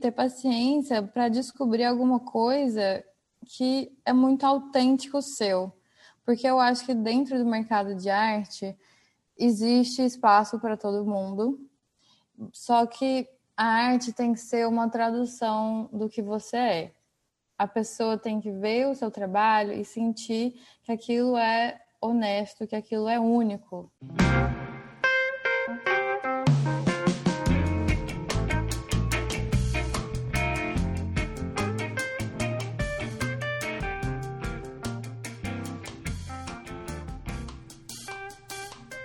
ter paciência para descobrir alguma coisa que é muito autêntico seu. Porque eu acho que dentro do mercado de arte existe espaço para todo mundo. Só que a arte tem que ser uma tradução do que você é. A pessoa tem que ver o seu trabalho e sentir que aquilo é honesto, que aquilo é único.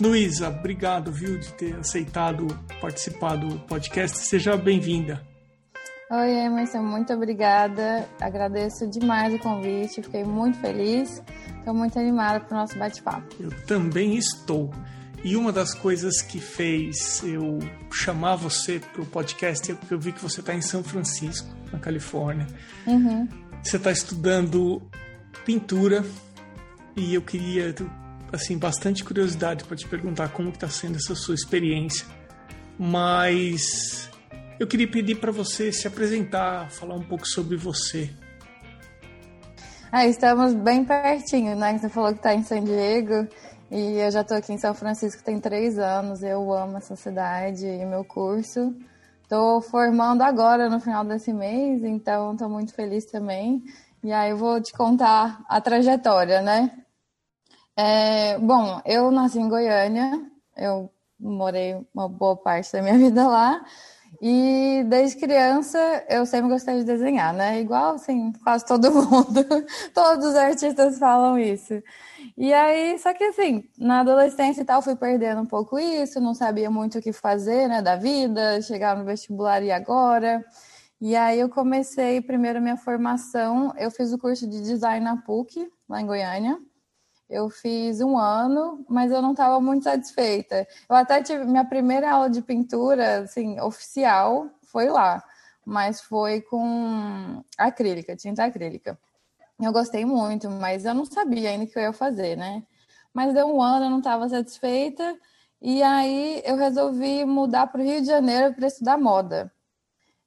Luísa, obrigado, viu, de ter aceitado participar do podcast. Seja bem-vinda. Oi, Emerson, muito obrigada. Agradeço demais o convite, fiquei muito feliz. Estou muito animada para o nosso bate-papo. Eu também estou. E uma das coisas que fez eu chamar você para o podcast é porque eu vi que você está em São Francisco, na Califórnia. Uhum. Você está estudando pintura e eu queria assim bastante curiosidade para te perguntar como está sendo essa sua experiência, mas eu queria pedir para você se apresentar, falar um pouco sobre você. Ah, estamos bem pertinho, né? Você falou que está em San Diego e eu já estou aqui em São Francisco tem três anos. Eu amo essa cidade e meu curso. Estou formando agora no final desse mês, então estou muito feliz também. E aí eu vou te contar a trajetória, né? É, bom, eu nasci em Goiânia, eu morei uma boa parte da minha vida lá. E desde criança eu sempre gostei de desenhar, né? Igual assim, quase todo mundo, todos os artistas falam isso. E aí, só que assim, na adolescência e tal, fui perdendo um pouco isso, não sabia muito o que fazer, né, da vida, chegar no vestibular e agora. E aí eu comecei primeiro minha formação, eu fiz o curso de design na PUC, lá em Goiânia. Eu fiz um ano, mas eu não estava muito satisfeita. Eu até tive minha primeira aula de pintura, assim, oficial, foi lá, mas foi com acrílica, tinta acrílica. Eu gostei muito, mas eu não sabia ainda o que eu ia fazer, né? Mas deu um ano, eu não estava satisfeita, e aí eu resolvi mudar para o Rio de Janeiro para estudar moda.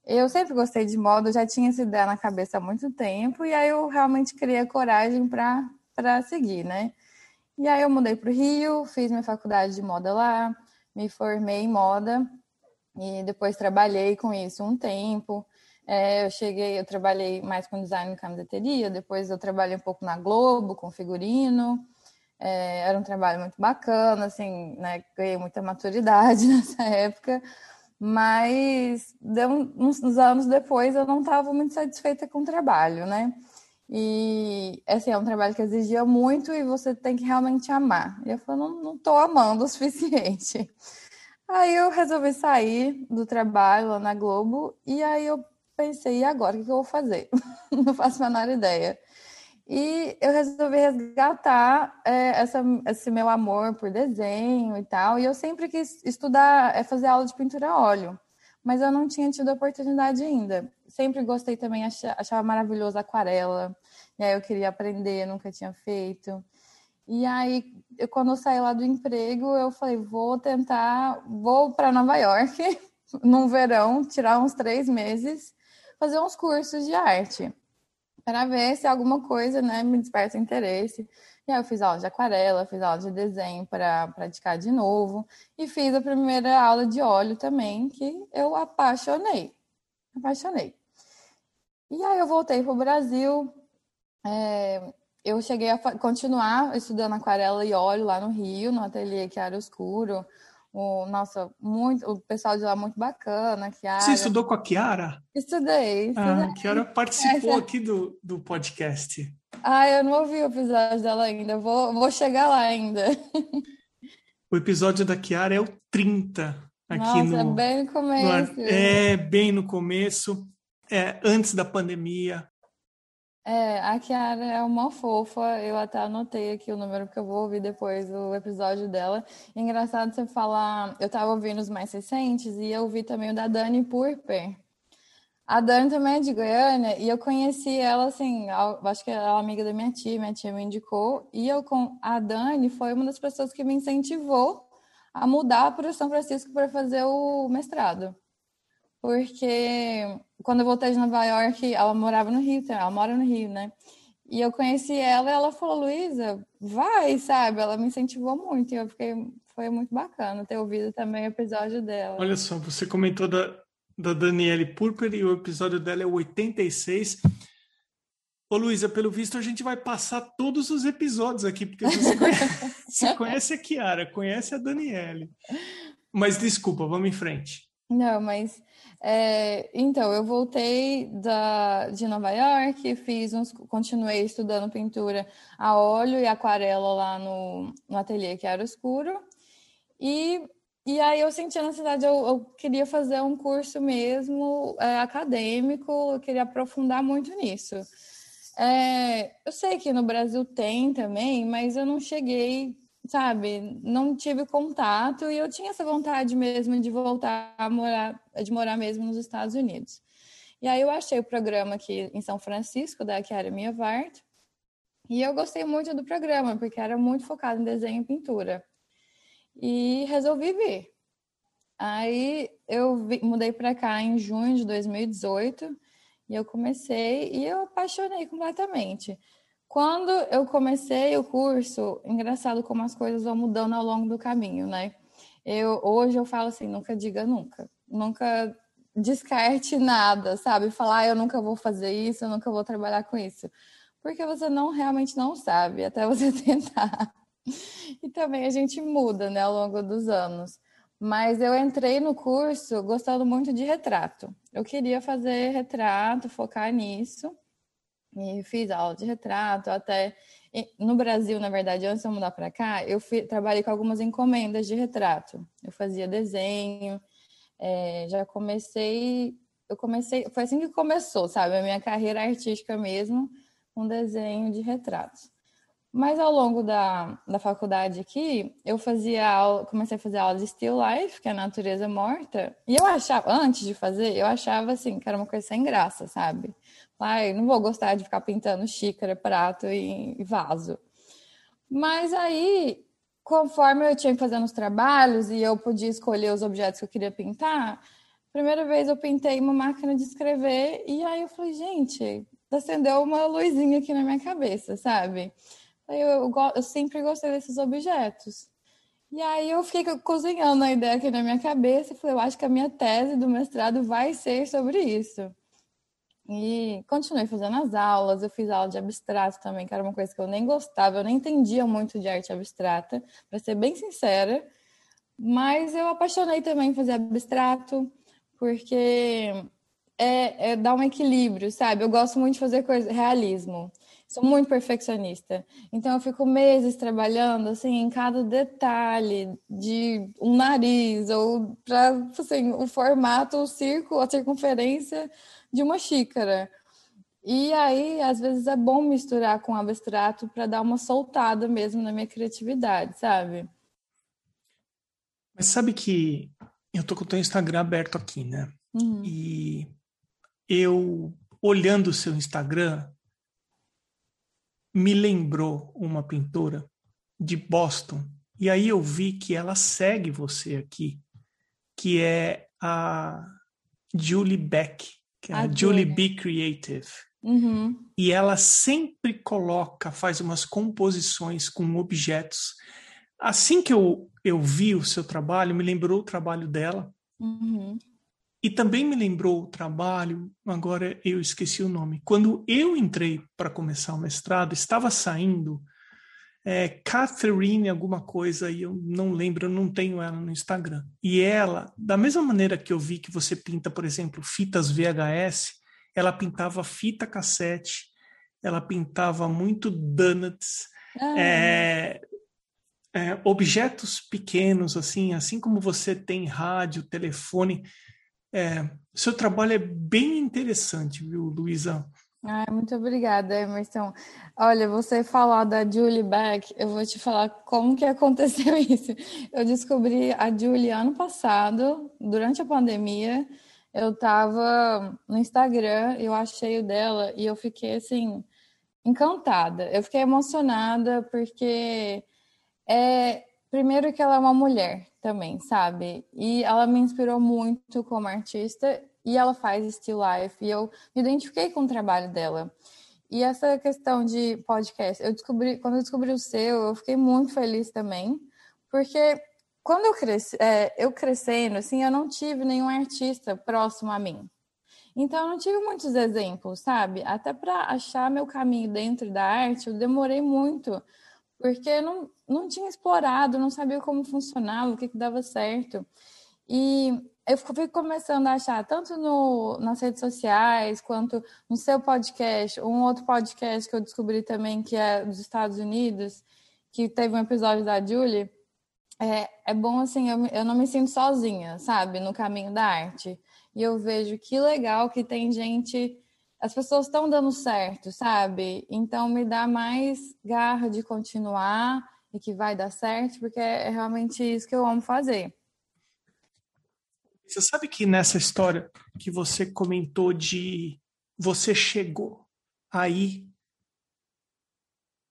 Eu sempre gostei de moda, já tinha essa ideia na cabeça há muito tempo, e aí eu realmente criei coragem para para seguir, né? E aí eu mudei para o Rio, fiz minha faculdade de moda lá, me formei em moda e depois trabalhei com isso um tempo. É, eu cheguei, eu trabalhei mais com design e camiseteria, depois eu trabalhei um pouco na Globo, com figurino. É, era um trabalho muito bacana, assim, né? Ganhei muita maturidade nessa época, mas uns, uns anos depois eu não estava muito satisfeita com o trabalho, né? E assim, é um trabalho que exigia muito e você tem que realmente amar. E eu falei, não, não tô amando o suficiente. Aí eu resolvi sair do trabalho lá na Globo e aí eu pensei, e agora o que eu vou fazer? não faço a menor ideia. E eu resolvi resgatar é, essa, esse meu amor por desenho e tal. E eu sempre quis estudar, é, fazer aula de pintura a óleo mas eu não tinha tido a oportunidade ainda. Sempre gostei também, achava maravilhoso aquarela, e aí eu queria aprender, nunca tinha feito. E aí, eu, quando eu saí lá do emprego, eu falei, vou tentar, vou para Nova York, num verão, tirar uns três meses, fazer uns cursos de arte, para ver se alguma coisa né, me desperta interesse. E aí eu fiz aula de aquarela, fiz aula de desenho para praticar de novo e fiz a primeira aula de óleo também, que eu apaixonei. Apaixonei. E aí eu voltei para o Brasil. É, eu cheguei a continuar estudando aquarela e óleo lá no Rio, no ateliê era escuro, O, nossa, muito, o pessoal de lá muito bacana. Kiara. Você estudou com a Kiara? Estudei. estudei. Ah, a Kiara participou Essa... aqui do, do podcast. Ah, eu não ouvi o episódio dela ainda. Vou, vou chegar lá ainda. O episódio da Kiara é o 30. Aqui Nossa, no, bem no começo. No, é, bem no começo. É, antes da pandemia. É, a Kiara é uma fofa. Eu até anotei aqui o número porque eu vou ouvir depois o episódio dela. Engraçado você falar. Eu tava ouvindo os mais recentes e eu ouvi também o da Dani Purper. A Dani também é de Goiânia e eu conheci ela assim, acho que ela é amiga da minha tia, minha tia me indicou. E eu com a Dani foi uma das pessoas que me incentivou a mudar para São Francisco para fazer o mestrado. Porque quando eu voltei de Nova York, ela morava no Rio, ela mora no Rio, né? E eu conheci ela e ela falou, Luísa, vai, sabe? Ela me incentivou muito e eu fiquei, foi muito bacana ter ouvido também o episódio dela. Olha só, você comentou da, da Daniele Purper e o episódio dela é 86. Ô Luísa, pelo visto a gente vai passar todos os episódios aqui, porque você conhece, você conhece a Kiara, conhece a Daniele. Mas desculpa, vamos em frente. Não, mas é, então eu voltei da, de Nova York, fiz uns, continuei estudando pintura a óleo e aquarela lá no, no ateliê que era escuro. E e aí eu senti a necessidade, eu, eu queria fazer um curso mesmo é, acadêmico, eu queria aprofundar muito nisso. É, eu sei que no Brasil tem também, mas eu não cheguei, sabe, não tive contato e eu tinha essa vontade mesmo de voltar a morar, de morar mesmo nos Estados Unidos. E aí eu achei o programa aqui em São Francisco, da minha Vart, e eu gostei muito do programa, porque era muito focado em desenho e pintura e resolvi vir. Aí eu mudei para cá em junho de 2018 e eu comecei e eu apaixonei completamente. Quando eu comecei o curso, engraçado como as coisas vão mudando ao longo do caminho, né? Eu hoje eu falo assim, nunca diga nunca, nunca descarte nada, sabe? Falar ah, eu nunca vou fazer isso, eu nunca vou trabalhar com isso, porque você não realmente não sabe até você tentar. E também a gente muda, né, ao longo dos anos. Mas eu entrei no curso gostando muito de retrato. Eu queria fazer retrato, focar nisso. E fiz aula de retrato, até no Brasil, na verdade, antes de eu mudar para cá, eu fui, trabalhei com algumas encomendas de retrato. Eu fazia desenho, é, já comecei, eu comecei, foi assim que começou, sabe, a minha carreira artística mesmo, com desenho de retratos. Mas ao longo da, da faculdade aqui, eu fazia aula, comecei a fazer aula de still life, que é a natureza morta. E eu achava, antes de fazer, eu achava assim, que era uma coisa sem graça, sabe? Ai, não vou gostar de ficar pintando xícara, prato e, vaso. Mas aí, conforme eu tinha que fazer os trabalhos e eu podia escolher os objetos que eu queria pintar, primeira vez eu pintei uma máquina de escrever e aí eu falei, gente, acendeu uma luzinha aqui na minha cabeça, sabe? Eu, eu, eu sempre gostei desses objetos. E aí eu fiquei cozinhando a ideia aqui na minha cabeça e falei, eu acho que a minha tese do mestrado vai ser sobre isso. E continuei fazendo as aulas, eu fiz aula de abstrato também, que era uma coisa que eu nem gostava, eu nem entendia muito de arte abstrata, para ser bem sincera. Mas eu apaixonei também fazer abstrato, porque é, é dar um equilíbrio, sabe? Eu gosto muito de fazer coisa, realismo sou muito perfeccionista. Então eu fico meses trabalhando assim em cada detalhe de um nariz ou para assim, o formato, o círculo, a circunferência de uma xícara. E aí, às vezes é bom misturar com abstrato para dar uma soltada mesmo na minha criatividade, sabe? Mas sabe que eu tô com o teu Instagram aberto aqui, né? Uhum. E eu olhando o seu Instagram, me lembrou uma pintora de Boston. E aí eu vi que ela segue você aqui, que é a Julie Beck, que é a, a Julie B Creative. Uhum. E ela sempre coloca, faz umas composições com objetos. Assim que eu, eu vi o seu trabalho, me lembrou o trabalho dela. Uhum. E também me lembrou o trabalho, agora eu esqueci o nome. Quando eu entrei para começar o mestrado, estava saindo é Catherine alguma coisa e eu não lembro, eu não tenho ela no Instagram. E ela, da mesma maneira que eu vi que você pinta, por exemplo, fitas VHS, ela pintava fita cassete, ela pintava muito donuts, ah. é, é, objetos pequenos, assim, assim como você tem rádio, telefone. É, seu trabalho é bem interessante, viu, Luísa? Muito obrigada, Emerson. Olha, você falar da Julie Beck, eu vou te falar como que aconteceu isso. Eu descobri a Julie ano passado, durante a pandemia. Eu estava no Instagram, eu achei o dela e eu fiquei assim encantada. Eu fiquei emocionada porque é primeiro que ela é uma mulher também, sabe? E ela me inspirou muito como artista e ela faz still life e eu me identifiquei com o trabalho dela. E essa questão de podcast, eu descobri, quando eu descobri o seu, eu fiquei muito feliz também, porque quando eu cresci, é, eu crescendo, assim, eu não tive nenhum artista próximo a mim. Então, eu não tive muitos exemplos, sabe? Até para achar meu caminho dentro da arte, eu demorei muito, porque não, não tinha explorado, não sabia como funcionava, o que, que dava certo. E eu fui começando a achar, tanto no, nas redes sociais, quanto no seu podcast, um outro podcast que eu descobri também, que é dos Estados Unidos, que teve um episódio da Julie. É, é bom, assim, eu, eu não me sinto sozinha, sabe, no caminho da arte. E eu vejo que legal que tem gente, as pessoas estão dando certo, sabe? Então me dá mais garra de continuar e que vai dar certo, porque é realmente isso que eu amo fazer. Você sabe que nessa história que você comentou de você chegou aí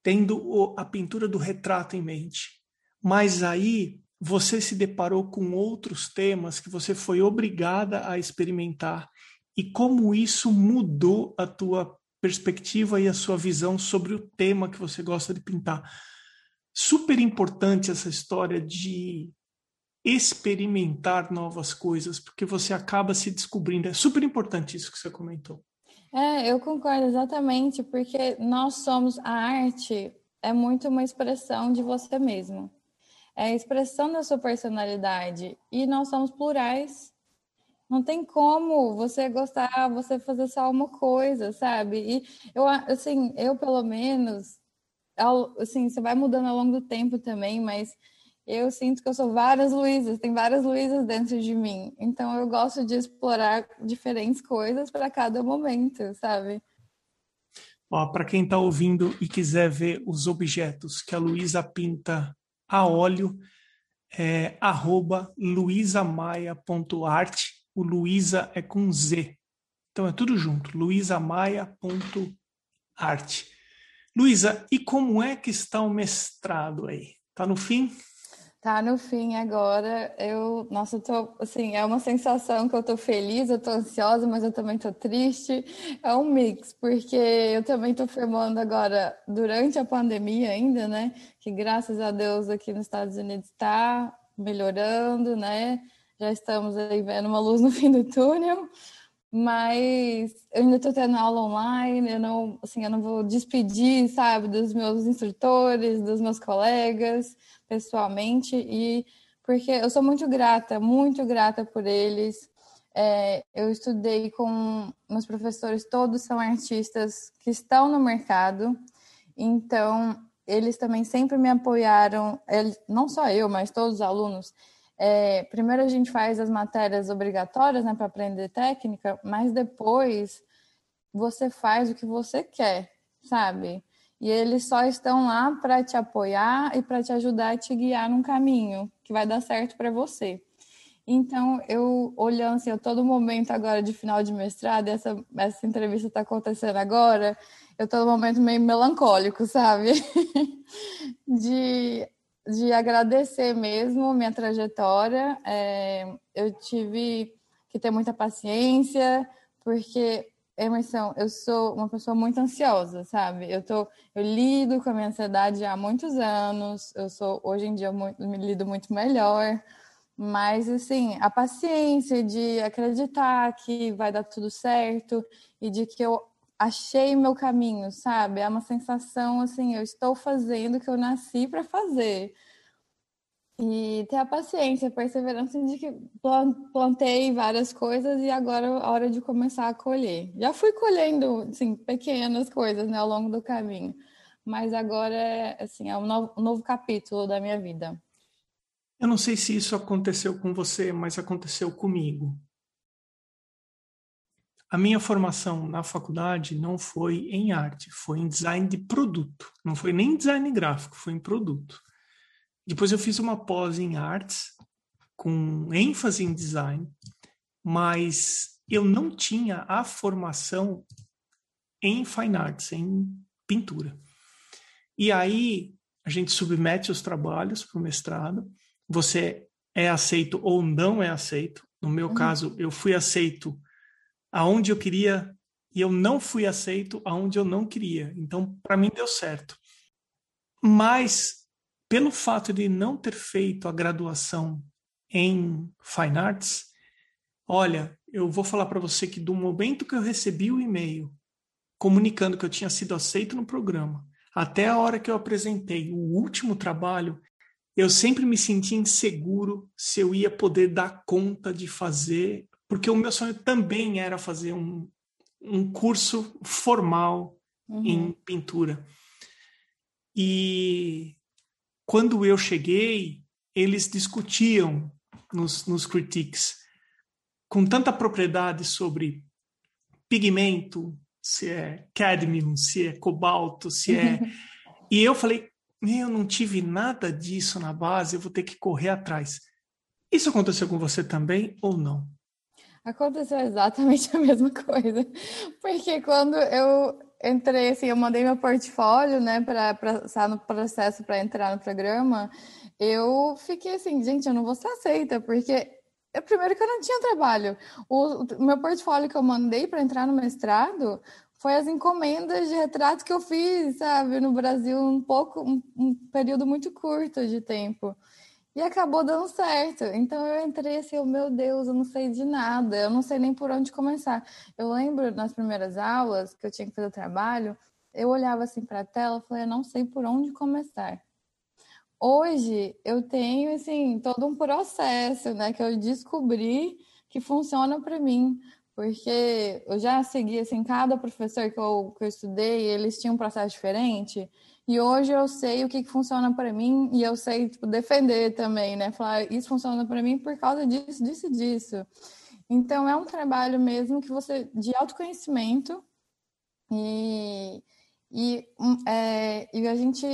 tendo a pintura do retrato em mente, mas aí você se deparou com outros temas que você foi obrigada a experimentar e como isso mudou a tua perspectiva e a sua visão sobre o tema que você gosta de pintar. Super importante essa história de experimentar novas coisas, porque você acaba se descobrindo. É super importante isso que você comentou. É, eu concordo exatamente, porque nós somos a arte é muito uma expressão de você mesmo. É a expressão da sua personalidade e nós somos plurais. Não tem como você gostar, você fazer só uma coisa, sabe? E eu assim, eu pelo menos assim, você vai mudando ao longo do tempo também, mas eu sinto que eu sou várias Luísas, tem várias Luísas dentro de mim. Então eu gosto de explorar diferentes coisas para cada momento, sabe? Para quem está ouvindo e quiser ver os objetos que a Luísa pinta a óleo, é arroba. O Luísa é com Z. Então é tudo junto, luisamaia.art. Luísa, e como é que está o mestrado aí? Tá no fim? Tá no fim agora. Eu, nossa, eu tô, assim, é uma sensação que eu tô feliz, eu tô ansiosa, mas eu também tô triste. É um mix, porque eu também tô firmando agora durante a pandemia ainda, né? Que graças a Deus aqui nos Estados Unidos está melhorando, né? Já estamos aí vendo uma luz no fim do túnel. Mas eu ainda estou tendo aula online, eu não, assim, eu não vou despedir, sabe, dos meus instrutores, dos meus colegas, pessoalmente, e porque eu sou muito grata, muito grata por eles. É, eu estudei com meus professores, todos são artistas que estão no mercado, então eles também sempre me apoiaram, não só eu, mas todos os alunos. É, primeiro a gente faz as matérias obrigatórias né, para aprender técnica, mas depois você faz o que você quer, sabe? E eles só estão lá para te apoiar e para te ajudar a te guiar num caminho que vai dar certo para você. Então, eu olhando assim, a todo momento agora de final de mestrado, essa, essa entrevista está acontecendo agora, eu num momento meio melancólico, sabe? de, de agradecer mesmo minha trajetória. É, eu tive que ter muita paciência, porque Emerson, eu sou uma pessoa muito ansiosa, sabe? Eu tô, eu lido com a minha ansiedade há muitos anos. Eu sou hoje em dia muito, me lido muito melhor, mas assim, a paciência de acreditar que vai dar tudo certo e de que eu achei meu caminho, sabe? É uma sensação assim, eu estou fazendo o que eu nasci para fazer. E ter a paciência, a perseverança de que plantei várias coisas e agora é a hora de começar a colher. Já fui colhendo, assim, pequenas coisas, né, ao longo do caminho. Mas agora é, assim, é um novo, um novo capítulo da minha vida. Eu não sei se isso aconteceu com você, mas aconteceu comigo. A minha formação na faculdade não foi em arte, foi em design de produto. Não foi nem design gráfico, foi em produto. Depois eu fiz uma pós em artes, com ênfase em design, mas eu não tinha a formação em fine arts, em pintura. E aí a gente submete os trabalhos para o mestrado, você é aceito ou não é aceito. No meu uhum. caso, eu fui aceito aonde eu queria e eu não fui aceito aonde eu não queria. Então, para mim deu certo. Mas pelo fato de não ter feito a graduação em Fine Arts, olha, eu vou falar para você que do momento que eu recebi o e-mail comunicando que eu tinha sido aceito no programa, até a hora que eu apresentei o último trabalho, eu sempre me senti inseguro se eu ia poder dar conta de fazer porque o meu sonho também era fazer um, um curso formal uhum. em pintura. E quando eu cheguei, eles discutiam nos, nos critiques com tanta propriedade sobre pigmento, se é cadmium, se é cobalto, se é. e eu falei, eu não tive nada disso na base, eu vou ter que correr atrás. Isso aconteceu com você também ou não? Aconteceu exatamente a mesma coisa. Porque quando eu entrei, assim, eu mandei meu portfólio, né, para estar no processo para entrar no programa, eu fiquei assim, gente, eu não vou ser aceita, porque é primeiro que eu não tinha trabalho. O, o meu portfólio que eu mandei para entrar no mestrado foi as encomendas de retratos que eu fiz, sabe, no Brasil, um pouco, um, um período muito curto de tempo. E acabou dando certo. Então eu entrei assim, meu Deus, eu não sei de nada, eu não sei nem por onde começar. Eu lembro nas primeiras aulas que eu tinha que fazer o trabalho, eu olhava assim para a tela e falei, eu não sei por onde começar. Hoje eu tenho assim todo um processo, né, que eu descobri que funciona para mim, porque eu já segui assim cada professor que eu, que eu estudei, eles tinham um processo diferente. E hoje eu sei o que, que funciona para mim e eu sei tipo, defender também, né? Falar isso funciona para mim por causa disso, disso e disso. Então é um trabalho mesmo que você de autoconhecimento e e, é, e a gente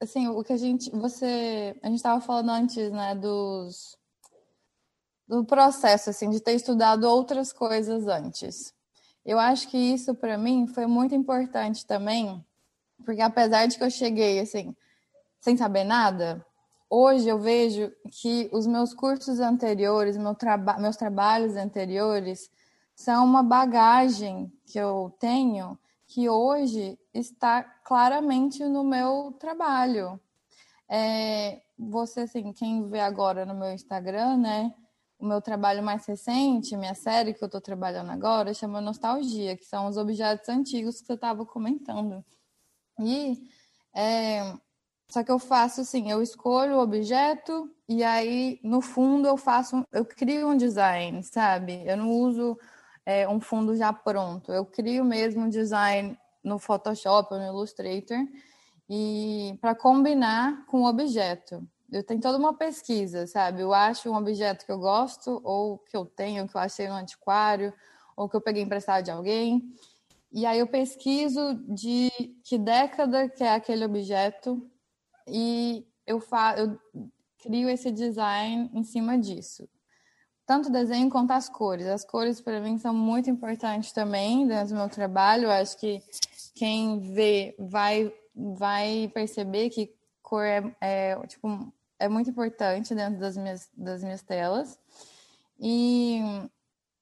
assim o que a gente você a gente estava falando antes né dos do processo assim de ter estudado outras coisas antes eu acho que isso para mim foi muito importante também porque apesar de que eu cheguei assim, sem saber nada, hoje eu vejo que os meus cursos anteriores, meu traba meus trabalhos anteriores, são uma bagagem que eu tenho que hoje está claramente no meu trabalho. É, você, assim, quem vê agora no meu Instagram, né? O meu trabalho mais recente, minha série que eu estou trabalhando agora, chama Nostalgia, que são os objetos antigos que você estava comentando. E é, só que eu faço assim, eu escolho o objeto e aí no fundo eu faço, eu crio um design, sabe? Eu não uso é, um fundo já pronto, eu crio mesmo um design no Photoshop ou no Illustrator e para combinar com o objeto. Eu tenho toda uma pesquisa, sabe? Eu acho um objeto que eu gosto ou que eu tenho, que eu achei no antiquário ou que eu peguei emprestado de alguém. E aí eu pesquiso de que década que é aquele objeto e eu, fa eu crio esse design em cima disso. Tanto o desenho quanto as cores. As cores para mim são muito importantes também dentro do meu trabalho. Eu acho que quem vê vai, vai perceber que cor é, é, tipo, é muito importante dentro das minhas, das minhas telas. E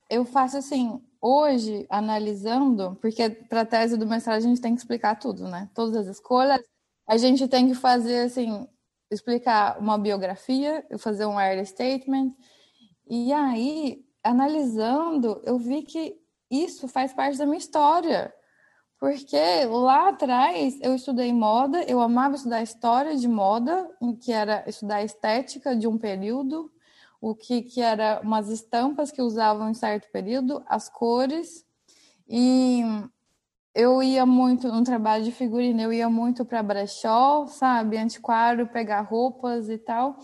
eu faço assim, hoje, analisando, porque para a tese do mestrado a gente tem que explicar tudo, né? Todas as escolhas. A gente tem que fazer, assim, explicar uma biografia, fazer um early statement. E aí, analisando, eu vi que isso faz parte da minha história. Porque lá atrás eu estudei moda, eu amava estudar história de moda, que era estudar estética de um período, o que, que era umas estampas que usavam em certo período, as cores. E eu ia muito no trabalho de figurino, eu ia muito para brechó, sabe, antiquário, pegar roupas e tal.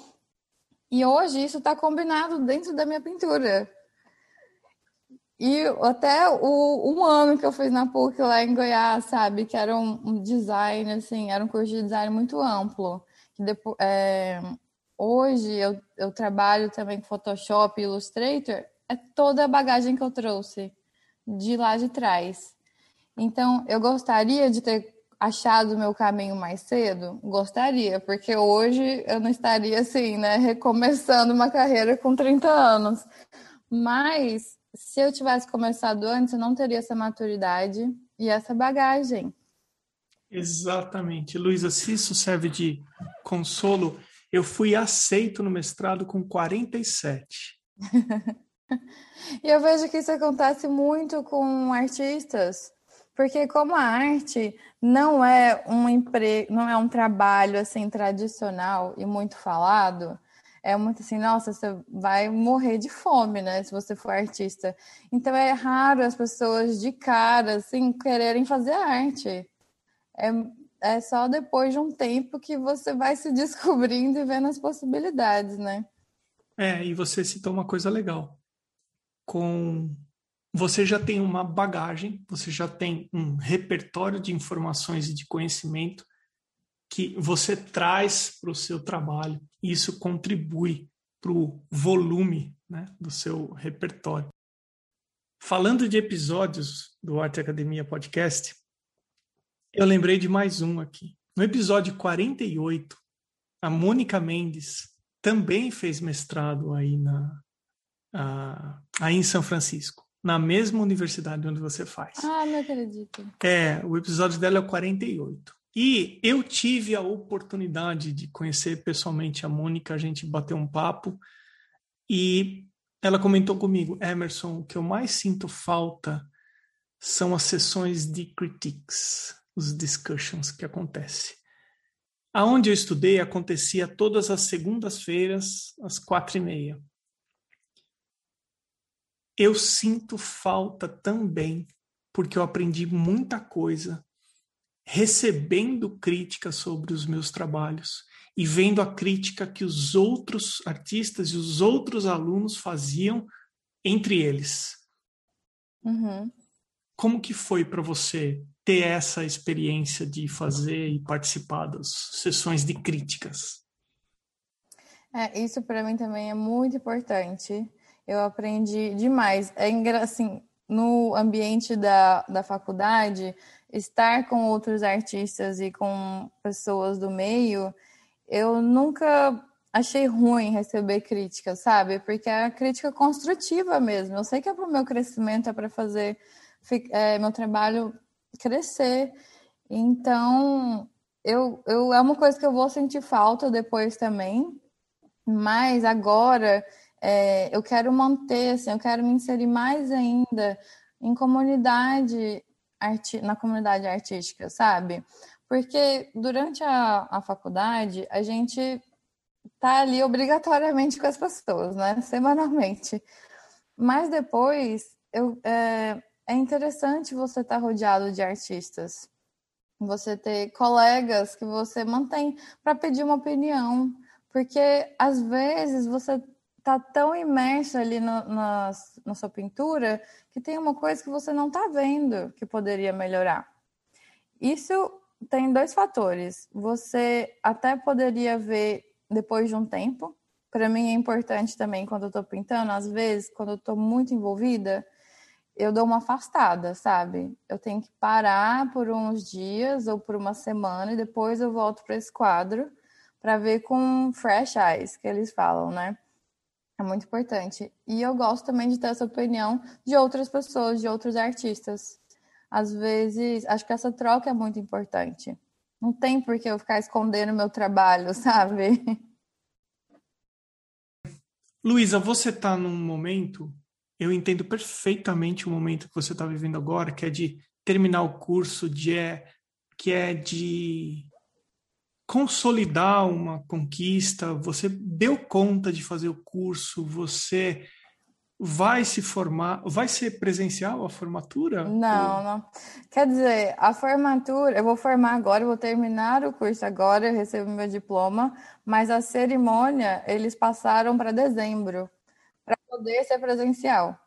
E hoje isso está combinado dentro da minha pintura. E até o, um ano que eu fiz na PUC lá em Goiás, sabe? Que era um, um design, assim, era um curso de design muito amplo. Que depois, é, hoje eu, eu trabalho também com Photoshop e Illustrator, é toda a bagagem que eu trouxe de lá de trás. Então, eu gostaria de ter achado o meu caminho mais cedo? Gostaria, porque hoje eu não estaria assim, né, recomeçando uma carreira com 30 anos. Mas se eu tivesse começado antes, eu não teria essa maturidade e essa bagagem. Exatamente. Luísa, se isso serve de consolo, eu fui aceito no mestrado com 47. e eu vejo que isso acontece muito com artistas, porque como a arte não é um emprego, não é um trabalho assim tradicional e muito falado, é muito assim, nossa, você vai morrer de fome, né, se você for artista. Então é raro as pessoas de cara, assim, quererem fazer arte. É, é só depois de um tempo que você vai se descobrindo e vendo as possibilidades, né? É, e você citou uma coisa legal. Com você já tem uma bagagem, você já tem um repertório de informações e de conhecimento que você traz para o seu trabalho. E isso contribui para o volume né, do seu repertório. Falando de episódios do Arte Academia Podcast, eu lembrei de mais um aqui. No episódio 48, a Mônica Mendes também fez mestrado aí, na, a, aí em São Francisco, na mesma universidade onde você faz. Ah, não acredito. É, o episódio dela é o 48. E eu tive a oportunidade de conhecer pessoalmente a Mônica, a gente bateu um papo e ela comentou comigo, Emerson, o que eu mais sinto falta são as sessões de critiques, os discussions que acontecem. Aonde eu estudei acontecia todas as segundas-feiras às quatro e meia. Eu sinto falta também porque eu aprendi muita coisa recebendo críticas sobre os meus trabalhos e vendo a crítica que os outros artistas e os outros alunos faziam entre eles. Uhum. Como que foi para você ter essa experiência de fazer e participar das sessões de críticas? É, isso para mim também é muito importante. Eu aprendi demais. É assim, no ambiente da, da faculdade, estar com outros artistas e com pessoas do meio, eu nunca achei ruim receber críticas, sabe? Porque é a crítica construtiva mesmo. Eu sei que é para o meu crescimento, é para fazer é, meu trabalho crescer. Então, eu, eu é uma coisa que eu vou sentir falta depois também, mas agora é, eu quero manter, assim, eu quero me inserir mais ainda em comunidade na comunidade artística, sabe? Porque durante a, a faculdade a gente tá ali obrigatoriamente com as pessoas, né? Semanalmente. Mas depois eu, é, é interessante você estar tá rodeado de artistas. Você ter colegas que você mantém para pedir uma opinião. Porque às vezes você tá tão imerso ali no, na, na sua pintura que tem uma coisa que você não está vendo que poderia melhorar. Isso tem dois fatores. Você até poderia ver depois de um tempo. Para mim é importante também quando eu estou pintando, às vezes, quando eu estou muito envolvida, eu dou uma afastada, sabe? Eu tenho que parar por uns dias ou por uma semana e depois eu volto para esse quadro para ver com fresh eyes, que eles falam, né? É muito importante. E eu gosto também de ter essa opinião de outras pessoas, de outros artistas. Às vezes, acho que essa troca é muito importante. Não tem por que eu ficar escondendo meu trabalho, sabe? Luísa, você está num momento eu entendo perfeitamente o momento que você está vivendo agora, que é de terminar o curso, de é, que é de consolidar uma conquista, você deu conta de fazer o curso, você vai se formar, vai ser presencial a formatura? Não, não. Quer dizer, a formatura, eu vou formar agora, eu vou terminar o curso agora, eu recebo meu diploma, mas a cerimônia eles passaram para dezembro, poder ser presencial.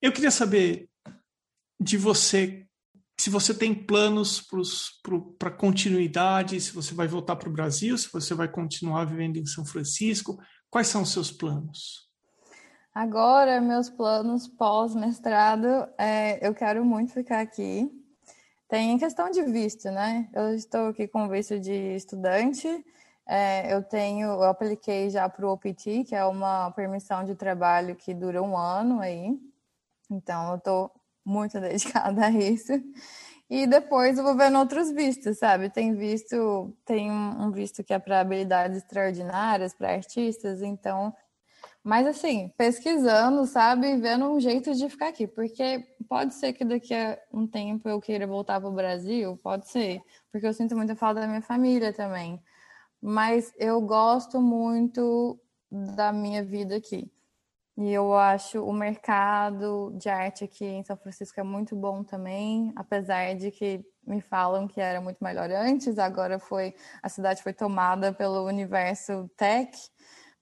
Eu queria saber de você se você tem planos para continuidade, se você vai voltar para o Brasil, se você vai continuar vivendo em São Francisco, quais são os seus planos? Agora, meus planos pós-mestrado, é, eu quero muito ficar aqui. Tem questão de visto, né? Eu estou aqui com visto de estudante. É, eu tenho, eu apliquei já para o OPT, que é uma permissão de trabalho que dura um ano aí. Então, eu estou muito dedicada a isso. E depois eu vou vendo outros vistos, sabe? Tem visto, tem um visto que é para habilidades extraordinárias, para artistas, então. Mas assim, pesquisando, sabe? Vendo um jeito de ficar aqui. Porque pode ser que daqui a um tempo eu queira voltar para o Brasil, pode ser. Porque eu sinto muita falta da minha família também. Mas eu gosto muito da minha vida aqui. E eu acho o mercado de arte aqui em São Francisco é muito bom também, apesar de que me falam que era muito melhor antes, agora foi a cidade foi tomada pelo universo tech,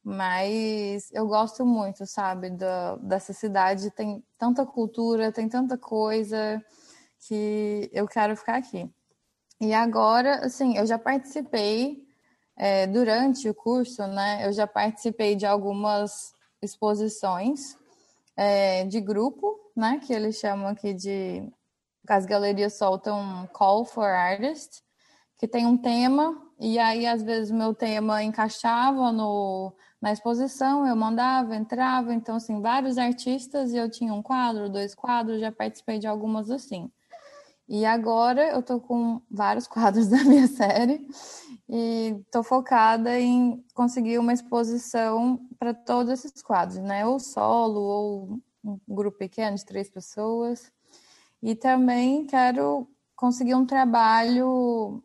mas eu gosto muito, sabe, da, dessa cidade, tem tanta cultura, tem tanta coisa que eu quero ficar aqui. E agora, assim, eu já participei é, durante o curso, né? Eu já participei de algumas exposições é, de grupo, né? Que eles chamam aqui de. As galerias soltam um Call for Artists, que tem um tema, e aí às vezes meu tema encaixava no, na exposição, eu mandava, entrava, então assim, vários artistas, e eu tinha um quadro, dois quadros, já participei de algumas assim. E agora eu tô com vários quadros da minha série e tô focada em conseguir uma exposição para todos esses quadros, né? Ou solo, ou um grupo pequeno de três pessoas. E também quero conseguir um trabalho,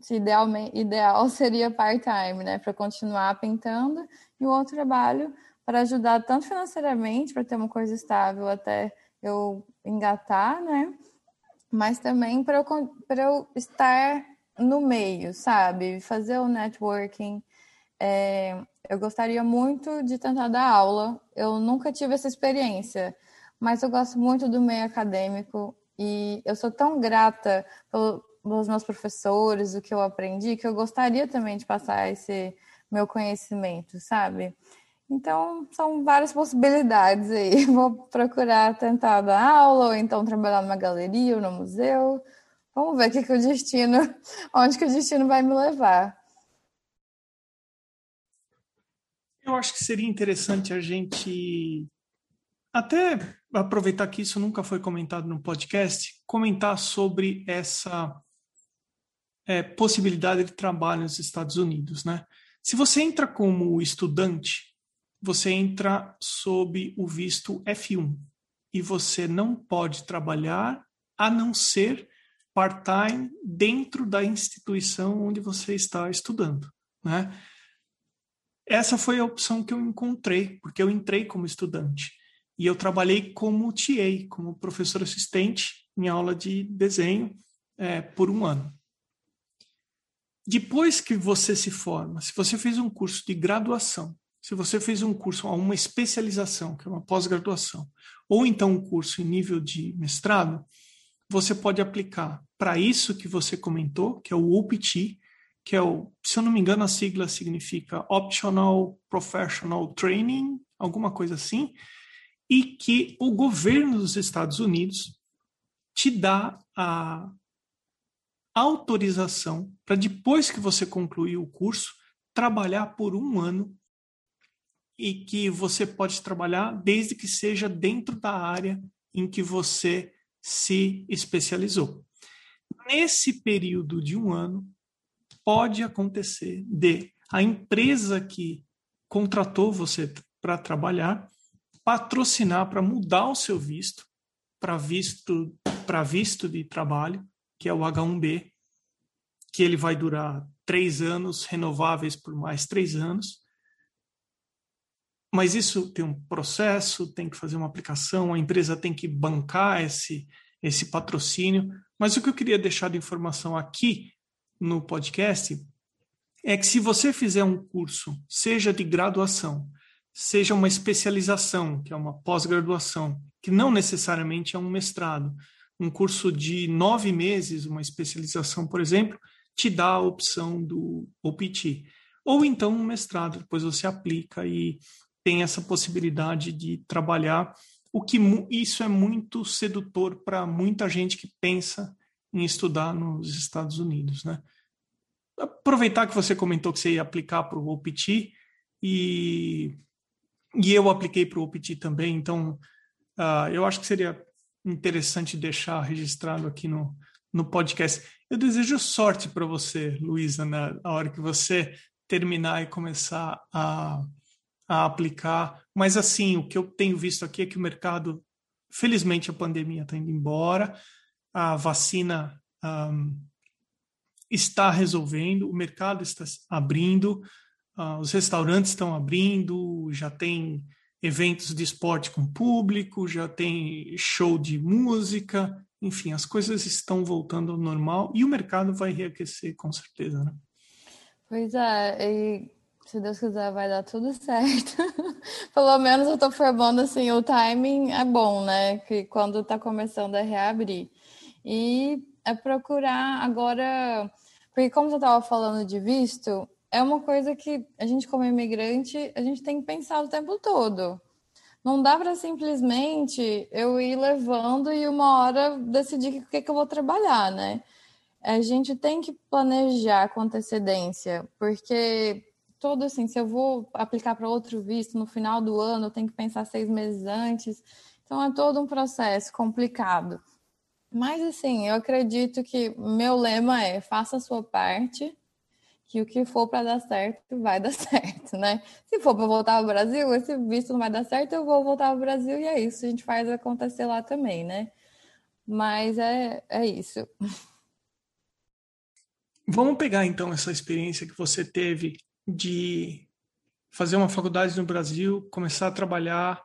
se idealmente, ideal seria part-time, né? Para continuar pintando, e um outro trabalho para ajudar tanto financeiramente, para ter uma coisa estável até eu engatar, né? mas também para eu, eu estar no meio, sabe? Fazer o networking. É, eu gostaria muito de tentar dar aula. Eu nunca tive essa experiência, mas eu gosto muito do meio acadêmico e eu sou tão grata pelo, pelos meus professores, o que eu aprendi, que eu gostaria também de passar esse meu conhecimento, sabe? Então, são várias possibilidades aí. Vou procurar tentar dar aula, ou então trabalhar numa galeria ou no museu. Vamos ver o que, que o destino, onde que o destino vai me levar. Eu acho que seria interessante a gente até aproveitar que isso nunca foi comentado no podcast, comentar sobre essa é, possibilidade de trabalho nos Estados Unidos, né? Se você entra como estudante você entra sob o visto F1 e você não pode trabalhar a não ser part-time dentro da instituição onde você está estudando, né? Essa foi a opção que eu encontrei, porque eu entrei como estudante e eu trabalhei como TA, como professor assistente em aula de desenho é, por um ano. Depois que você se forma, se você fez um curso de graduação se você fez um curso, uma especialização, que é uma pós-graduação, ou então um curso em nível de mestrado, você pode aplicar para isso que você comentou, que é o OPT, que é o, se eu não me engano, a sigla significa Optional Professional Training, alguma coisa assim, e que o governo dos Estados Unidos te dá a autorização para depois que você concluir o curso, trabalhar por um ano e que você pode trabalhar desde que seja dentro da área em que você se especializou. Nesse período de um ano, pode acontecer de a empresa que contratou você para trabalhar patrocinar para mudar o seu visto para visto para visto de trabalho, que é o H1B, que ele vai durar três anos, renováveis por mais três anos. Mas isso tem um processo, tem que fazer uma aplicação, a empresa tem que bancar esse, esse patrocínio. Mas o que eu queria deixar de informação aqui no podcast é que se você fizer um curso, seja de graduação, seja uma especialização, que é uma pós-graduação, que não necessariamente é um mestrado, um curso de nove meses, uma especialização, por exemplo, te dá a opção do OPT. Ou então um mestrado, depois você aplica e tem essa possibilidade de trabalhar, o que isso é muito sedutor para muita gente que pensa em estudar nos Estados Unidos, né? Aproveitar que você comentou que você ia aplicar para o OPT e, e eu apliquei para o OPT também, então uh, eu acho que seria interessante deixar registrado aqui no, no podcast. Eu desejo sorte para você, Luísa, na hora que você terminar e começar a, a aplicar. Mas, assim, o que eu tenho visto aqui é que o mercado, felizmente, a pandemia está indo embora, a vacina um, está resolvendo, o mercado está abrindo, uh, os restaurantes estão abrindo, já tem eventos de esporte com público, já tem show de música, enfim, as coisas estão voltando ao normal e o mercado vai reaquecer com certeza, né? Pois é, e se Deus quiser vai dar tudo certo. Pelo menos eu tô formando assim, o timing é bom, né? Que quando tá começando a reabrir. E é procurar agora, porque como você estava falando de visto, é uma coisa que a gente como imigrante, a gente tem que pensar o tempo todo. Não dá para simplesmente eu ir levando e uma hora decidir o que, que eu vou trabalhar, né? A gente tem que planejar com antecedência, porque todo assim, se eu vou aplicar para outro visto no final do ano, eu tenho que pensar seis meses antes. Então é todo um processo complicado. Mas assim, eu acredito que meu lema é faça a sua parte que o que for para dar certo vai dar certo, né? Se for para voltar ao Brasil, esse visto não vai dar certo, eu vou voltar ao Brasil e é isso, a gente faz acontecer lá também, né? Mas é, é isso. Vamos pegar então essa experiência que você teve de fazer uma faculdade no Brasil, começar a trabalhar,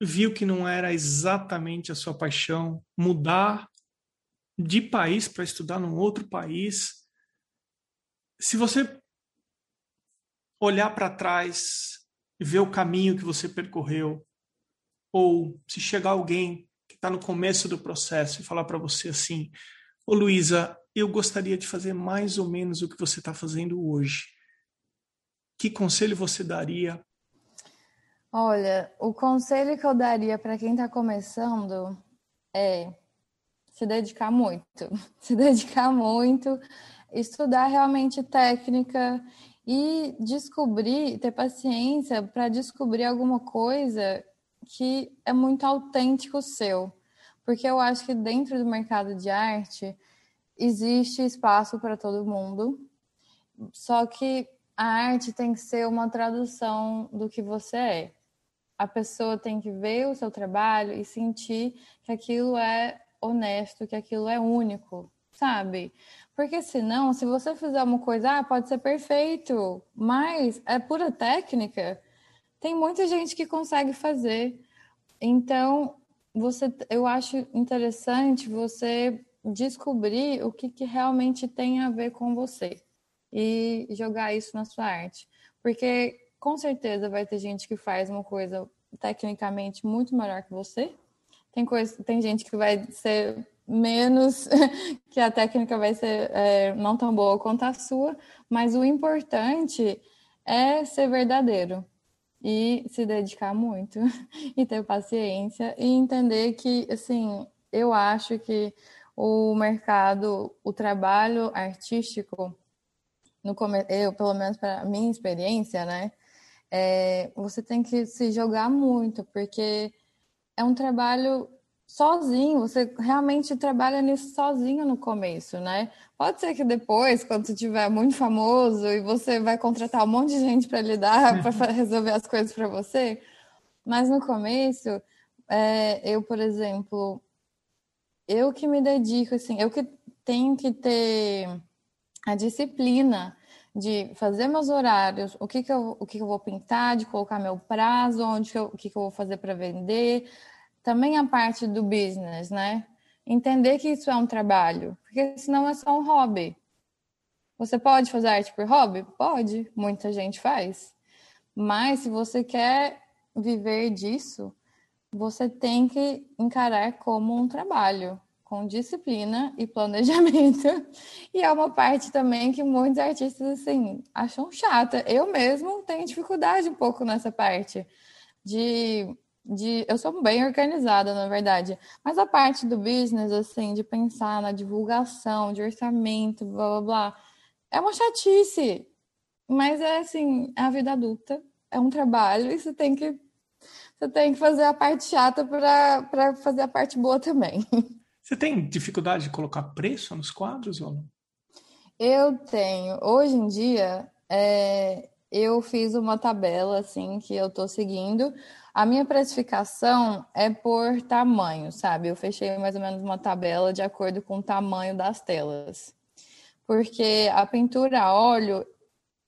viu que não era exatamente a sua paixão, mudar de país para estudar num outro país se você olhar para trás e ver o caminho que você percorreu, ou se chegar alguém que está no começo do processo e falar para você assim: Ô Luísa, eu gostaria de fazer mais ou menos o que você está fazendo hoje. Que conselho você daria? Olha, o conselho que eu daria para quem está começando é se dedicar muito. Se dedicar muito estudar realmente técnica e descobrir, ter paciência para descobrir alguma coisa que é muito autêntico seu. Porque eu acho que dentro do mercado de arte existe espaço para todo mundo, só que a arte tem que ser uma tradução do que você é. A pessoa tem que ver o seu trabalho e sentir que aquilo é honesto, que aquilo é único, sabe? Porque senão, se você fizer uma coisa, ah, pode ser perfeito, mas é pura técnica, tem muita gente que consegue fazer. Então, você, eu acho interessante você descobrir o que, que realmente tem a ver com você e jogar isso na sua arte. Porque com certeza vai ter gente que faz uma coisa tecnicamente muito melhor que você. Tem, coisa, tem gente que vai ser menos que a técnica vai ser é, não tão boa quanto a sua, mas o importante é ser verdadeiro e se dedicar muito e ter paciência e entender que, assim, eu acho que o mercado, o trabalho artístico, no eu, pelo menos para minha experiência, né, é, você tem que se jogar muito, porque é um trabalho sozinho, você realmente trabalha nisso sozinho no começo, né? Pode ser que depois, quando você estiver muito famoso e você vai contratar um monte de gente para lidar, para resolver as coisas para você, Mas no começo, é, eu, por exemplo, eu que me dedico, assim, eu que tenho que ter a disciplina de fazer meus horários, o que, que, eu, o que, que eu vou pintar, de colocar meu prazo, onde que eu, o que, que eu vou fazer para vender. Também a parte do business, né? Entender que isso é um trabalho, porque senão é só um hobby. Você pode fazer arte por hobby? Pode, muita gente faz. Mas se você quer viver disso, você tem que encarar como um trabalho com disciplina e planejamento. E é uma parte também que muitos artistas assim acham chata. Eu mesmo tenho dificuldade um pouco nessa parte de de eu sou bem organizada, na verdade, mas a parte do business assim, de pensar na divulgação, de orçamento, blá blá blá, é uma chatice. Mas é assim, a vida adulta, é um trabalho e você tem que você tem que fazer a parte chata para fazer a parte boa também. Você tem dificuldade de colocar preço nos quadros ou não? Eu tenho. Hoje em dia, é, eu fiz uma tabela assim que eu estou seguindo. A minha precificação é por tamanho, sabe? Eu fechei mais ou menos uma tabela de acordo com o tamanho das telas. Porque a pintura a óleo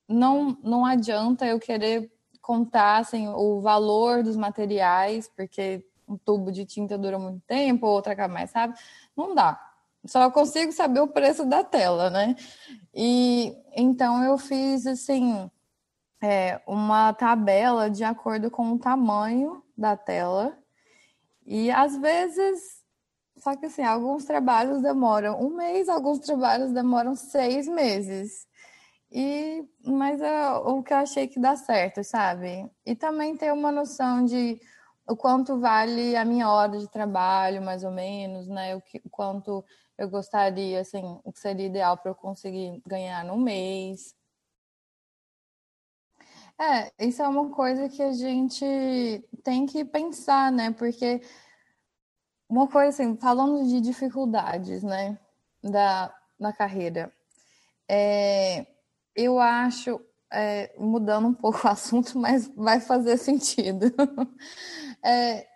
não, não adianta eu querer contar assim, o valor dos materiais, porque um tubo de tinta dura muito tempo, outra acaba mais rápido. Não dá. Só consigo saber o preço da tela, né? E então eu fiz assim é, uma tabela de acordo com o tamanho da tela. E às vezes, só que assim, alguns trabalhos demoram um mês, alguns trabalhos demoram seis meses. E, mas é o que eu achei que dá certo, sabe? E também ter uma noção de o quanto vale a minha hora de trabalho, mais ou menos, né? O, que, o quanto eu gostaria, assim, o que seria ideal para eu conseguir ganhar no mês. É, isso é uma coisa que a gente tem que pensar, né? Porque uma coisa assim, falando de dificuldades, né, da, da carreira, é, eu acho, é, mudando um pouco o assunto, mas vai fazer sentido. É,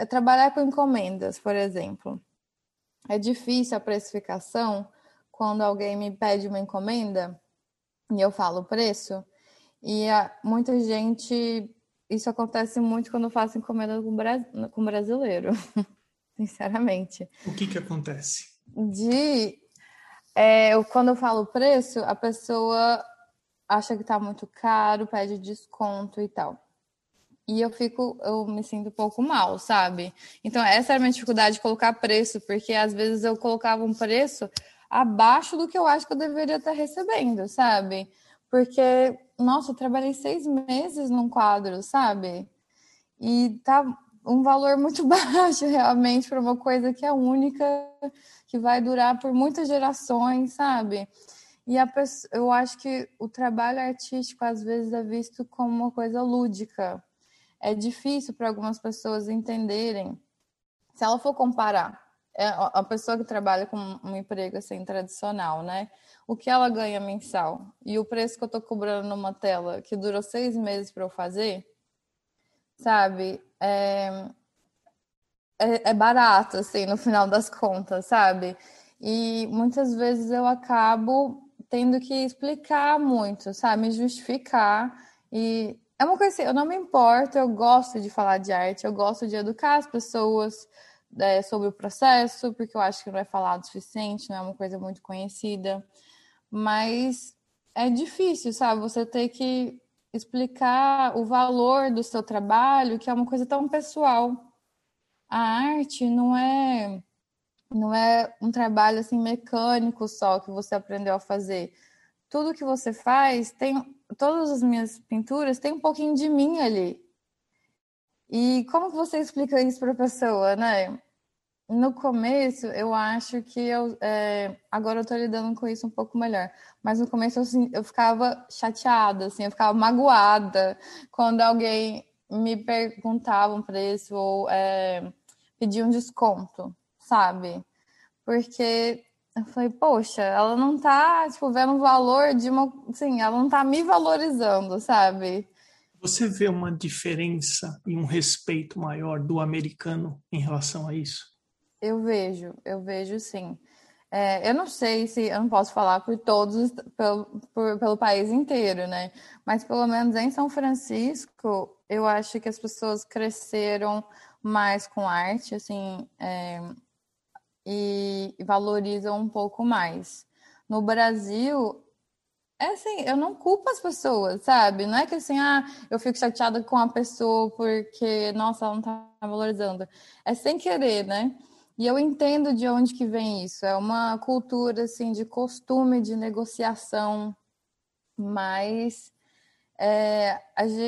é trabalhar com encomendas, por exemplo. É difícil a precificação quando alguém me pede uma encomenda e eu falo o preço. E a, muita gente. Isso acontece muito quando eu faço encomenda com, bra, com brasileiro, sinceramente. O que, que acontece? De é, quando eu falo o preço, a pessoa acha que está muito caro, pede desconto e tal. E eu fico, eu me sinto um pouco mal, sabe? Então, essa era a minha dificuldade de colocar preço, porque às vezes eu colocava um preço abaixo do que eu acho que eu deveria estar recebendo, sabe? Porque, nossa, eu trabalhei seis meses num quadro, sabe? E tá um valor muito baixo realmente para uma coisa que é única, que vai durar por muitas gerações, sabe? E a pessoa, eu acho que o trabalho artístico às vezes é visto como uma coisa lúdica. É difícil para algumas pessoas entenderem. Se ela for comparar é a pessoa que trabalha com um emprego assim tradicional, né? O que ela ganha mensal e o preço que eu estou cobrando numa tela que durou seis meses para eu fazer, sabe? É, é, é barato, assim, no final das contas, sabe? E muitas vezes eu acabo tendo que explicar muito, sabe? Me justificar. E é uma coisa assim, eu não me importo, eu gosto de falar de arte, eu gosto de educar as pessoas é, sobre o processo, porque eu acho que não é falado o suficiente, não é uma coisa muito conhecida. Mas é difícil, sabe? Você ter que explicar o valor do seu trabalho, que é uma coisa tão pessoal. A arte não é não é um trabalho assim mecânico só que você aprendeu a fazer. Tudo que você faz tem todas as minhas pinturas tem um pouquinho de mim ali. E como que você explica isso para a pessoa, né? No começo, eu acho que eu. É, agora eu tô lidando com isso um pouco melhor. Mas no começo eu, assim, eu ficava chateada, assim, eu ficava magoada quando alguém me perguntava um preço ou é, pedia um desconto, sabe? Porque eu falei, poxa, ela não tá, tipo, vendo o valor de uma. Assim, ela não tá me valorizando, sabe? Você vê uma diferença e um respeito maior do americano em relação a isso? Eu vejo, eu vejo sim. É, eu não sei se eu não posso falar por todos, pelo, por, pelo país inteiro, né? Mas pelo menos em São Francisco, eu acho que as pessoas cresceram mais com arte, assim, é, e valorizam um pouco mais. No Brasil, é assim, eu não culpo as pessoas, sabe? Não é que assim, ah, eu fico chateada com a pessoa porque, nossa, ela não tá valorizando. É sem querer, né? E eu entendo de onde que vem isso. É uma cultura assim de costume de negociação, mas é,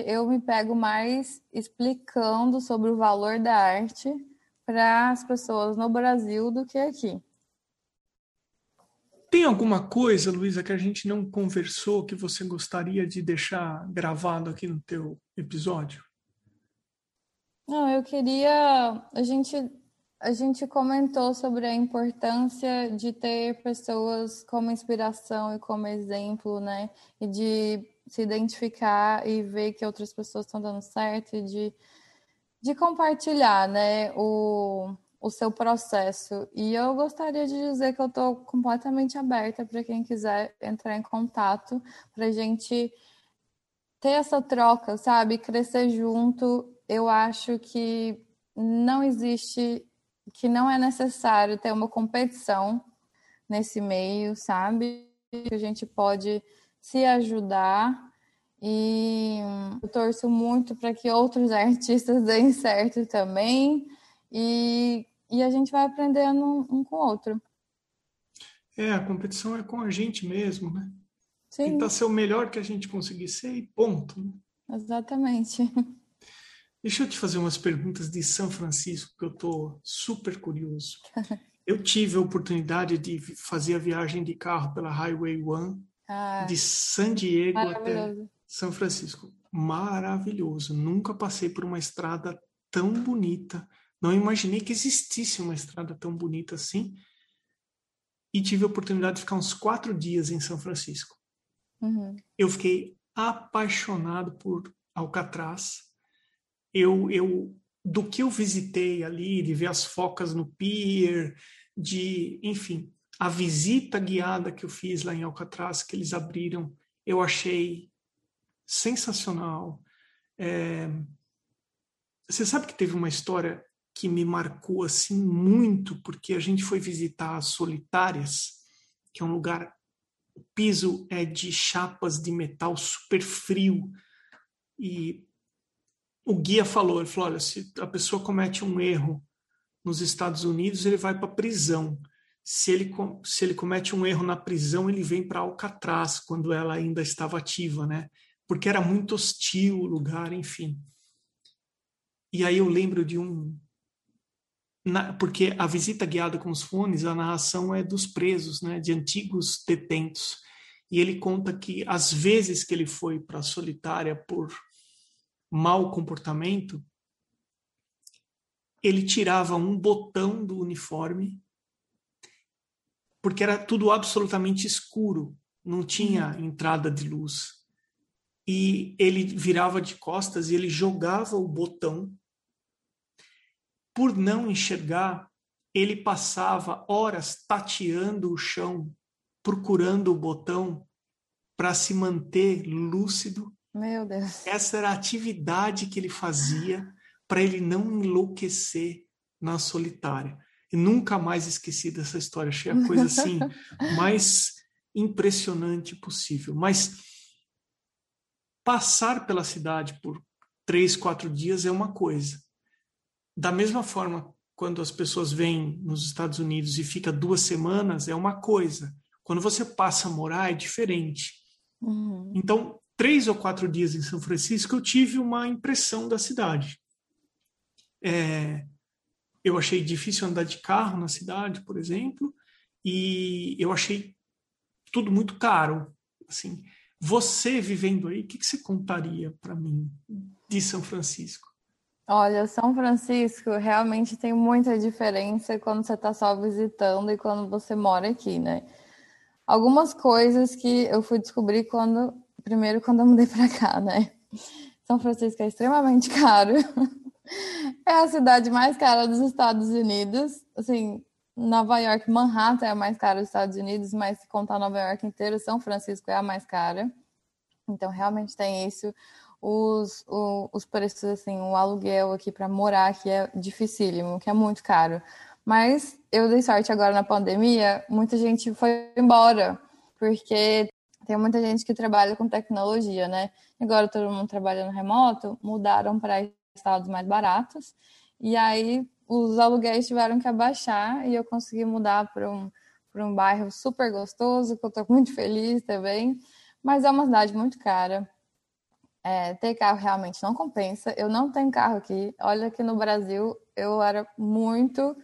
eu me pego mais explicando sobre o valor da arte para as pessoas no Brasil do que aqui. Tem alguma coisa, Luísa, que a gente não conversou que você gostaria de deixar gravado aqui no teu episódio? Não, eu queria a gente a gente comentou sobre a importância de ter pessoas como inspiração e como exemplo, né? E de se identificar e ver que outras pessoas estão dando certo e de, de compartilhar, né? O, o seu processo. E eu gostaria de dizer que eu estou completamente aberta para quem quiser entrar em contato, para a gente ter essa troca, sabe? Crescer junto. Eu acho que não existe que não é necessário ter uma competição nesse meio, sabe? Que a gente pode se ajudar e eu torço muito para que outros artistas deem certo também e, e a gente vai aprendendo um, com o outro. É, a competição é com a gente mesmo, né? Sim. Tentar ser o melhor que a gente conseguir ser e ponto. Né? Exatamente. Deixa eu te fazer umas perguntas de São Francisco, que eu estou super curioso. Eu tive a oportunidade de fazer a viagem de carro pela Highway One, ah, de San Diego até São Francisco. Maravilhoso. Nunca passei por uma estrada tão bonita. Não imaginei que existisse uma estrada tão bonita assim. E tive a oportunidade de ficar uns quatro dias em São Francisco. Uhum. Eu fiquei apaixonado por Alcatraz eu, eu do que eu visitei ali, de ver as focas no pier, de, enfim, a visita guiada que eu fiz lá em Alcatraz, que eles abriram, eu achei sensacional. É... Você sabe que teve uma história que me marcou assim muito, porque a gente foi visitar as Solitárias, que é um lugar, o piso é de chapas de metal super frio, e o guia falou, ele falou, olha, se a pessoa comete um erro nos Estados Unidos, ele vai para prisão. Se ele, se ele comete um erro na prisão, ele vem para Alcatraz, quando ela ainda estava ativa, né? Porque era muito hostil o lugar, enfim. E aí eu lembro de um... Na, porque a visita guiada com os fones, a narração é dos presos, né? De antigos detentos. E ele conta que as vezes que ele foi para a solitária por mau comportamento, ele tirava um botão do uniforme, porque era tudo absolutamente escuro, não tinha uhum. entrada de luz. E ele virava de costas e ele jogava o botão. Por não enxergar, ele passava horas tateando o chão, procurando o botão para se manter lúcido meu Deus. Essa era a atividade que ele fazia para ele não enlouquecer na solitária. E nunca mais esqueci dessa história. Achei a coisa assim mais impressionante possível. Mas passar pela cidade por três, quatro dias é uma coisa. Da mesma forma, quando as pessoas vêm nos Estados Unidos e fica duas semanas, é uma coisa. Quando você passa a morar, é diferente. Uhum. Então, três ou quatro dias em São Francisco, eu tive uma impressão da cidade. É, eu achei difícil andar de carro na cidade, por exemplo, e eu achei tudo muito caro. Assim, você vivendo aí, o que, que você contaria para mim de São Francisco? Olha, São Francisco realmente tem muita diferença quando você está só visitando e quando você mora aqui, né? Algumas coisas que eu fui descobrir quando primeiro quando eu mudei para cá, né? São Francisco é extremamente caro. é a cidade mais cara dos Estados Unidos. Assim, Nova York, Manhattan é a mais cara dos Estados Unidos, mas se contar Nova York inteira, São Francisco é a mais cara. Então, realmente tem isso. Os, o, os preços, assim, o aluguel aqui para morar aqui é dificílimo, que é muito caro. Mas eu dei sorte agora na pandemia, muita gente foi embora, porque tem muita gente que trabalha com tecnologia, né? Agora todo mundo trabalhando remoto, mudaram para estados mais baratos. E aí os aluguéis tiveram que abaixar e eu consegui mudar para um, um bairro super gostoso, que eu estou muito feliz também. Mas é uma cidade muito cara. É, ter carro realmente não compensa. Eu não tenho carro aqui. Olha que no Brasil eu era muito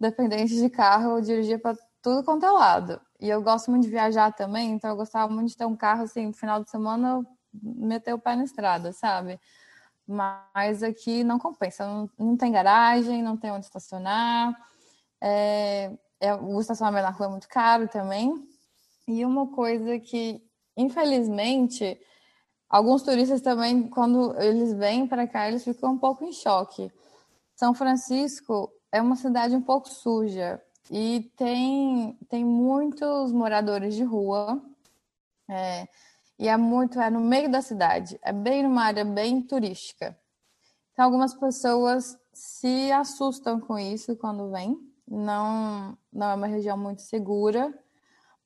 dependente de carro, eu dirigia para tudo quanto é lado. E eu gosto muito de viajar também, então eu gostava muito de ter um carro assim, no final de semana eu meter o pé na estrada, sabe? Mas aqui não compensa, não, não tem garagem, não tem onde estacionar, é, é, o estacionamento na rua é muito caro também. E uma coisa que, infelizmente, alguns turistas também, quando eles vêm para cá, eles ficam um pouco em choque. São Francisco é uma cidade um pouco suja e tem, tem muitos moradores de rua. É, e é muito, é no meio da cidade, é bem numa área bem turística. Então, algumas pessoas se assustam com isso quando vêm. Não, não é uma região muito segura,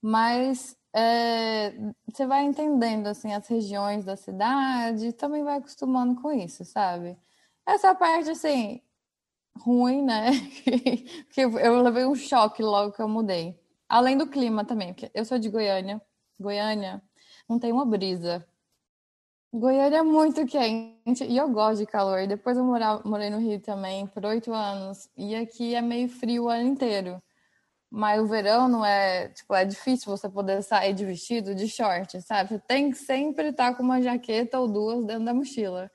mas é, você vai entendendo assim as regiões da cidade, também vai acostumando com isso, sabe? Essa parte assim ruim, né? que eu levei um choque logo que eu mudei. Além do clima também, porque eu sou de Goiânia. Goiânia não tem uma brisa. Goiânia é muito quente e eu gosto de calor. Depois eu morar, morei no Rio também por oito anos e aqui é meio frio o ano inteiro. Mas o verão não é, tipo, é difícil você poder sair de vestido, de short, sabe? Você tem que sempre estar com uma jaqueta ou duas dentro da mochila.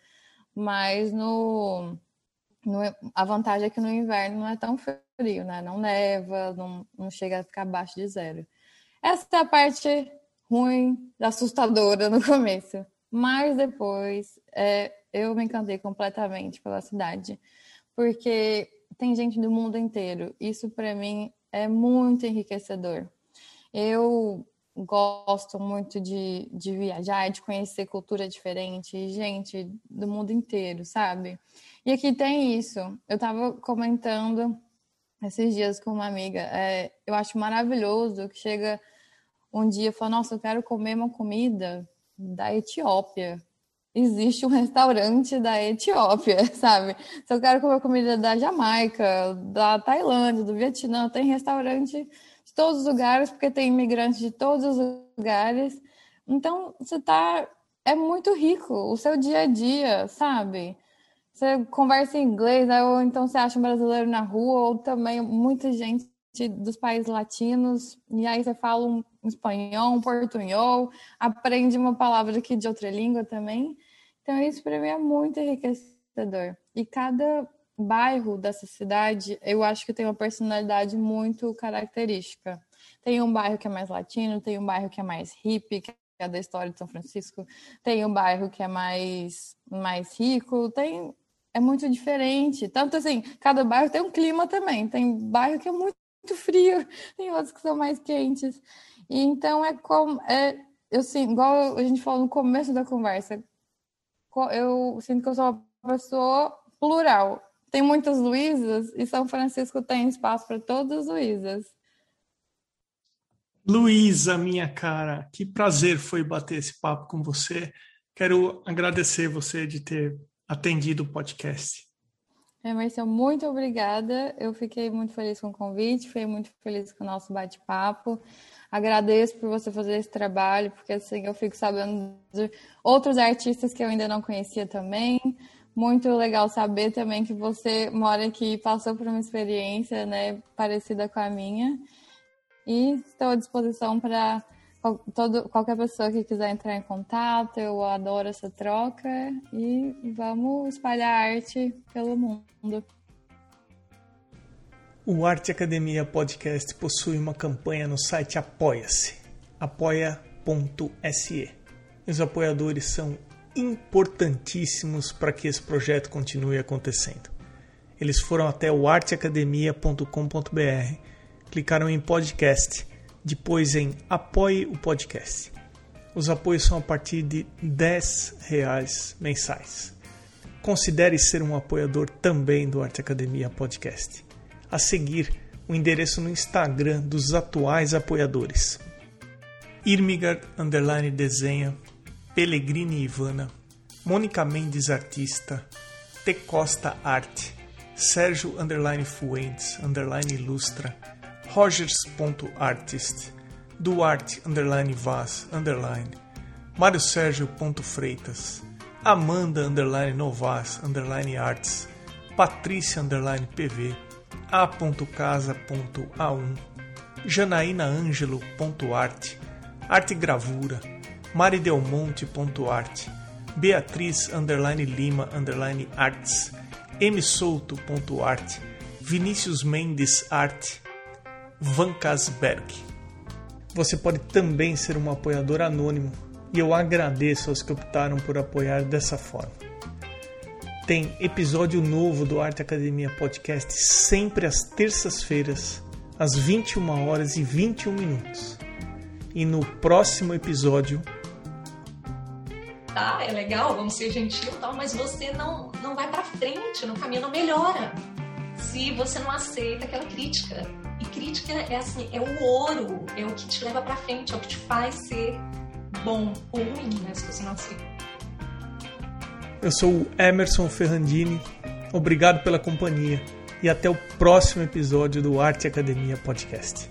Mas no no, a vantagem é que no inverno não é tão frio, né? Não neva, não, não chega a ficar abaixo de zero. Essa é a parte ruim, assustadora no começo. Mas depois é, eu me encantei completamente pela cidade. Porque tem gente do mundo inteiro. Isso para mim é muito enriquecedor. Eu gosto muito de, de viajar, de conhecer cultura diferente, gente do mundo inteiro, sabe? E aqui tem isso. Eu estava comentando esses dias com uma amiga. É, eu acho maravilhoso que chega um dia fala: Nossa, eu quero comer uma comida da Etiópia. Existe um restaurante da Etiópia, sabe? Se eu quero comer comida da Jamaica, da Tailândia, do Vietnã, tem restaurante de todos os lugares, porque tem imigrantes de todos os lugares. Então, você tá. É muito rico o seu dia a dia, sabe? Você conversa em inglês, ou então você acha um brasileiro na rua, ou também muita gente dos países latinos, e aí você fala um espanhol, um portunhol, aprende uma palavra aqui de outra língua também. Então, isso para mim é muito enriquecedor. E cada bairro dessa cidade, eu acho que tem uma personalidade muito característica. Tem um bairro que é mais latino, tem um bairro que é mais hippie, que é da história de São Francisco, tem um bairro que é mais, mais rico, tem é muito diferente. Tanto assim, cada bairro tem um clima também. Tem bairro que é muito, muito frio, tem outros que são mais quentes. E então é como. É, eu sinto, igual a gente falou no começo da conversa, eu sinto que eu sou uma pessoa plural. Tem muitas Luísas e São Francisco tem espaço para todas as Luísas. Luísa, minha cara, que prazer foi bater esse papo com você. Quero agradecer você de ter atendido o podcast. É, Marcelo, muito obrigada. Eu fiquei muito feliz com o convite, fiquei muito feliz com o nosso bate-papo. Agradeço por você fazer esse trabalho, porque assim eu fico sabendo de outros artistas que eu ainda não conhecia também. Muito legal saber também que você mora aqui e passou por uma experiência né, parecida com a minha. E estou à disposição para todo, qualquer pessoa que quiser entrar em contato, eu adoro essa troca e vamos espalhar arte pelo mundo. O Arte Academia Podcast possui uma campanha no site Apoia-se, apoia.se. Os apoiadores são importantíssimos para que esse projeto continue acontecendo. Eles foram até o arteacademia.com.br, clicaram em podcast, depois em apoie o podcast. Os apoios são a partir de R$ reais mensais. Considere ser um apoiador também do Arte Academia Podcast. A seguir, o endereço no Instagram dos atuais apoiadores. Irmigard Underline Desenha, Pellegrini Ivana, Mônica Mendes Artista, T Costa Arte, Sérgio Underline Fuentes Underline Ilustra, Rogers.artist, Duarte Underline Vaz Underline, Mário Sérgio Freitas, Amanda Underline Novas Underline Arts, Patrícia Underline PV, A.casa.a1, Janaína Ângelo.arte, Arte Gravura, maridelmonte.arte, Beatriz underline Lima underline Arts, msouto.arte, Vinícius Mendes Arte, Van Casberg. Você pode também ser um apoiador anônimo e eu agradeço aos que optaram por apoiar dessa forma. Tem episódio novo do Arte Academia Podcast sempre às terças-feiras, às 21 horas e 21 minutos e no próximo episódio. Tá, é legal, vamos ser gentil tal, mas você não, não vai para frente, no caminho não melhora. Se você não aceita aquela crítica. Crítica é assim, é o ouro, é o que te leva para frente, é o que te faz ser bom ou ruim, né, se você não. Eu sou o Emerson Ferrandini. Obrigado pela companhia e até o próximo episódio do Arte Academia Podcast.